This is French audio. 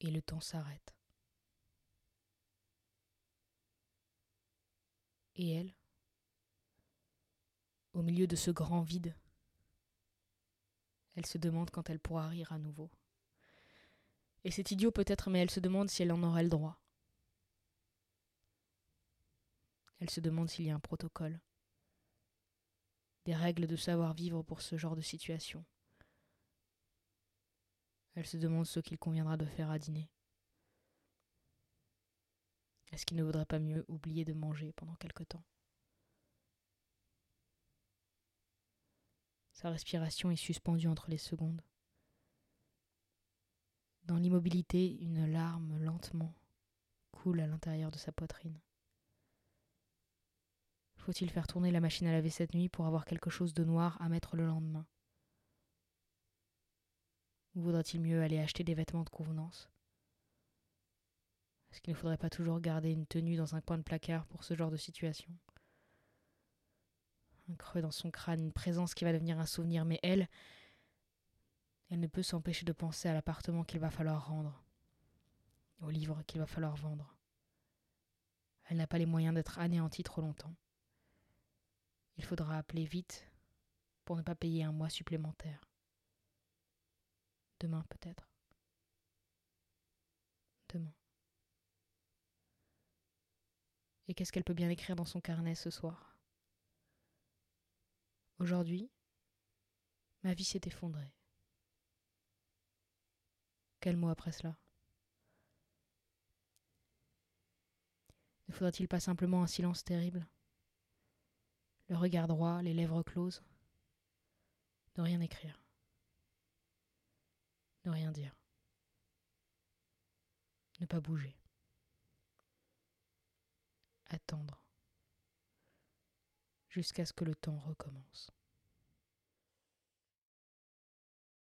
Et le temps s'arrête. Et elle, au milieu de ce grand vide, elle se demande quand elle pourra rire à nouveau. Et c'est idiot peut-être, mais elle se demande si elle en aurait le droit. Elle se demande s'il y a un protocole, des règles de savoir-vivre pour ce genre de situation. Elle se demande ce qu'il conviendra de faire à dîner. Est-ce qu'il ne vaudrait pas mieux oublier de manger pendant quelque temps? Sa respiration est suspendue entre les secondes. Dans l'immobilité, une larme lentement coule à l'intérieur de sa poitrine. Faut-il faire tourner la machine à laver cette nuit pour avoir quelque chose de noir à mettre le lendemain? Ou vaudrait-il mieux aller acheter des vêtements de convenance? Est-ce qu'il ne faudrait pas toujours garder une tenue dans un coin de placard pour ce genre de situation? Un creux dans son crâne, une présence qui va devenir un souvenir, mais elle, elle ne peut s'empêcher de penser à l'appartement qu'il va falloir rendre, au livre qu'il va falloir vendre. Elle n'a pas les moyens d'être anéantie trop longtemps. Il faudra appeler vite pour ne pas payer un mois supplémentaire. Demain peut-être. Demain. Et qu'est-ce qu'elle peut bien écrire dans son carnet ce soir? Aujourd'hui, ma vie s'est effondrée. Quel mot après cela? Ne faudrait-il pas simplement un silence terrible? Le regard droit, les lèvres closes Ne rien écrire. Ne rien dire. Ne pas bouger. Attendre jusqu'à ce que le temps recommence.